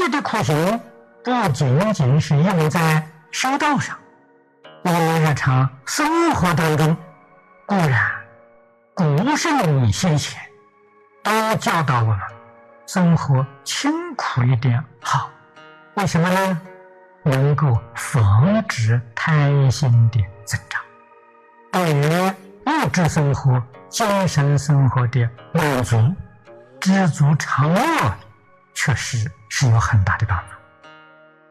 这的苦行不仅仅是用在修道上，我们日常生活当中，固然古圣先贤都教导我们生活清苦一点好，为什么呢？能够防止贪心的增长，对于物质生活、精神生活的满足、知足常乐，确实是有很大的帮助。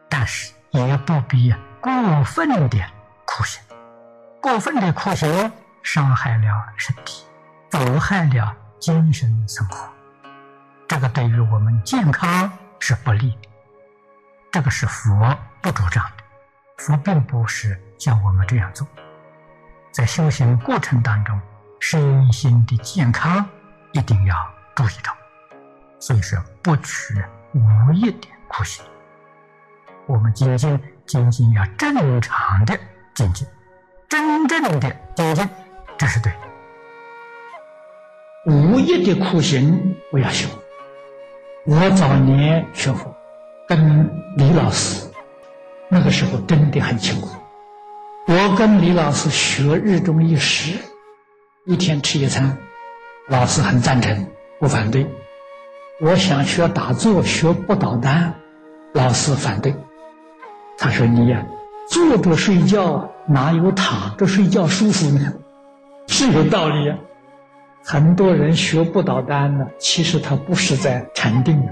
但是也不必过分的苦行，过分的苦行伤害了身体，阻害了精神生活，这个对于我们健康是不利的。这个是佛不主张的，佛并不是叫我们这样做。在修行过程当中，身心的健康一定要注意到，所以说不取无益的苦行。我们精进仅仅要正常的精进，真正的精进，这是对的。无一的苦行不要修。我早年学佛。跟李老师那个时候真的很辛苦。我跟李老师学日中一食，一天吃一餐，老师很赞成，不反对。我想学打坐，学不倒单，老师反对。他说：“你呀，坐着睡觉哪有躺着睡觉舒服呢？是有道理呀。很多人学不倒单呢，其实他不是在禅定啊。”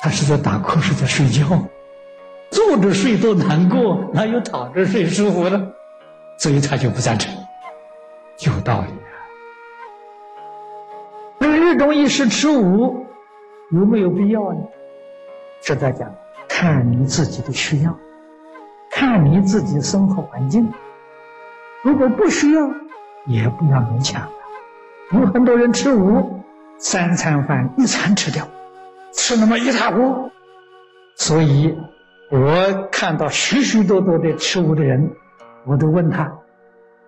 他是在打瞌睡，在睡觉，坐着睡都难过，哪有躺着睡舒服呢？所以他就不赞成，有道理啊。那日中一时吃午，有没有必要呢？这在讲，看你自己的需要，看你自己生活环境。如果不需要，也不要勉强。有很多人吃五，三餐饭一餐吃掉。吃那么一塌糊，所以我看到许许多多的吃五的人，我都问他：“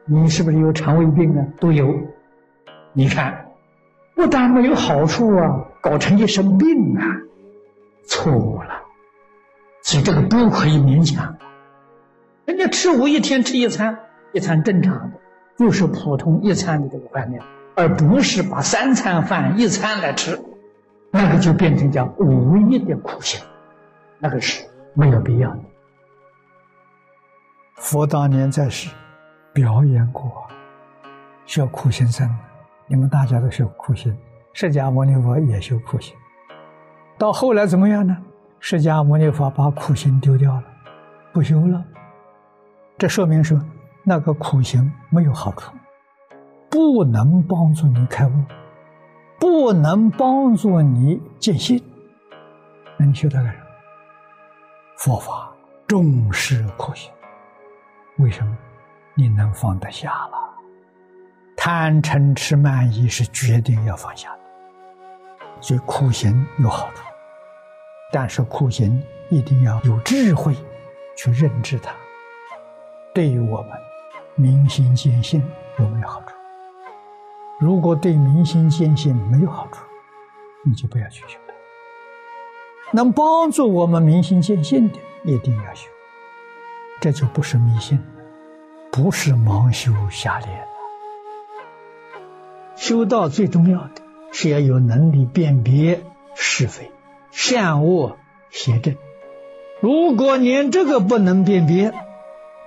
你是不是有肠胃病啊？”都有。你看，不但没有好处啊，搞成一身病啊，错误了。所以这个不可以勉强。人家吃午一天吃一餐，一餐正常的，就是普通一餐的这个饭量，而不是把三餐饭一餐来吃。那个就变成叫无益的苦行，那个是没有必要的。佛当年在世表演过修苦行僧，你们大家都修苦行，释迦牟尼佛也修苦行。到后来怎么样呢？释迦牟尼佛把苦行丢掉了，不修了。这说明说那个苦行没有好处，不能帮助你开悟。不能帮助你见性，那你修它干什么？佛法重视苦行，为什么？你能放得下了？贪嗔痴慢疑是决定要放下的，所以苦行有好处，但是苦行一定要有智慧去认知它，对于我们明心见性有没有好处？如果对明心见性没有好处，你就不要去修它。能帮助我们明心见性的，一定要修。这就不是迷信，不是盲修瞎练。修道最重要的是要有能力辨别是非、善恶、邪正。如果连这个不能辨别，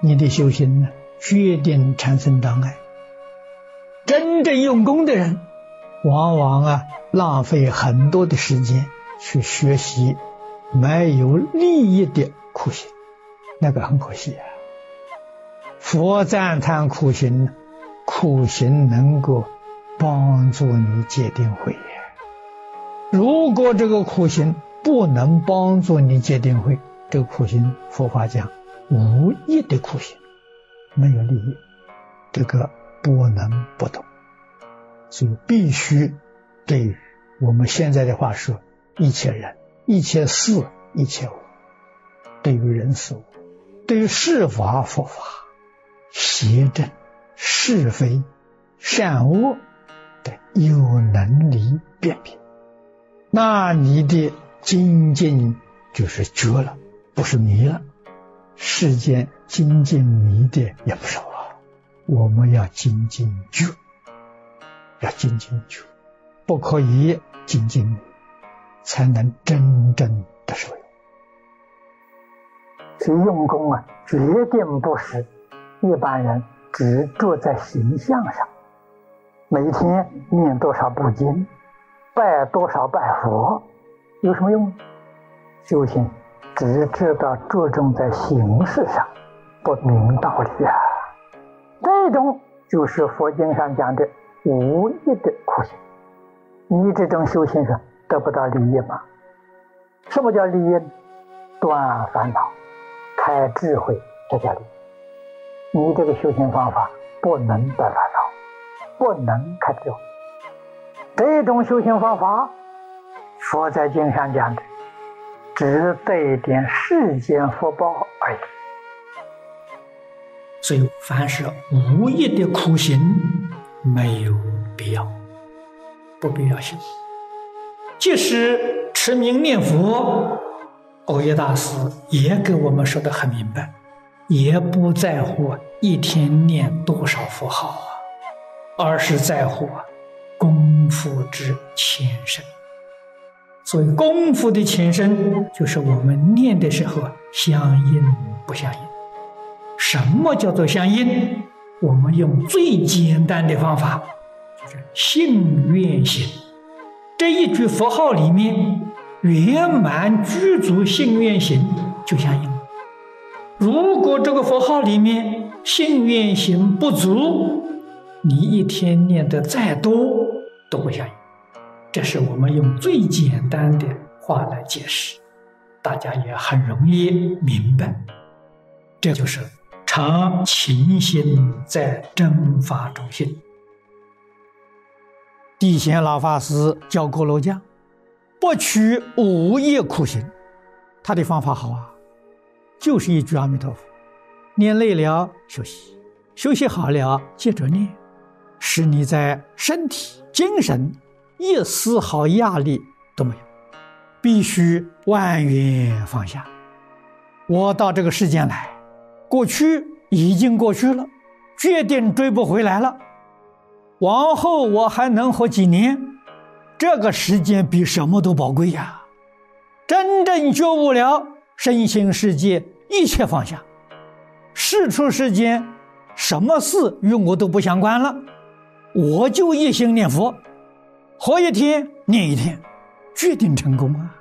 你的修行呢，决定产生障碍。真正用功的人，往往啊浪费很多的时间去学习没有利益的苦行，那个很可惜啊。佛赞叹苦行，苦行能够帮助你戒定慧。如果这个苦行不能帮助你戒定慧，这个苦行佛法讲无益的苦行，没有利益，这个。不能不懂，所以必须对于我们现在的话说，一切人、一切事、一切物，对于人事物，对于是法、佛法、邪正、是非、善恶有能力辨别，那你的精进就是绝了，不是迷了。世间精进迷的也不少啊，我们要精进绝，要精进绝，不可以精进迷，才能真正的受用。所以用功啊，决定不是一般人只着在形象上，每天念多少部经，拜多少拜佛，有什么用？修行只知道着重在形式上，不明道理啊！这种就是佛经上讲的无益的苦行。你这种修行是得不到利益吗？什么叫利益？断烦恼。开智慧，这叫利益。你这个修行方法不能得烦恼，不能开智慧。这种修行方法，佛在经上讲的，只得一点世间福报而已。所以，凡是无益的苦行，没有必要，不必要行。即使持名念佛。欧耶大师也给我们说的很明白，也不在乎一天念多少佛号啊，而是在乎功夫之前身。所以功夫的前身，就是我们念的时候相应不相应。什么叫做相应？我们用最简单的方法，就是信愿行这一句佛号里面。圆满具足信愿行就相应。如果这个佛号里面信愿行不足，你一天念的再多都不相应。这是我们用最简单的话来解释，大家也很容易明白。这就是常勤心在真法中心。地贤老法师教过罗匠。不取无业苦行，他的方法好啊，就是一句阿弥陀佛，念累了休息，休息好了接着念，使你在身体、精神一丝毫压力都没有，必须万缘放下。我到这个世间来，过去已经过去了，决定追不回来了，往后我还能活几年？这个时间比什么都宝贵呀！真正觉悟了身心世界一切放下，世出世间什么事与我都不相关了，我就一心念佛，活一天念一天，决定成功啊！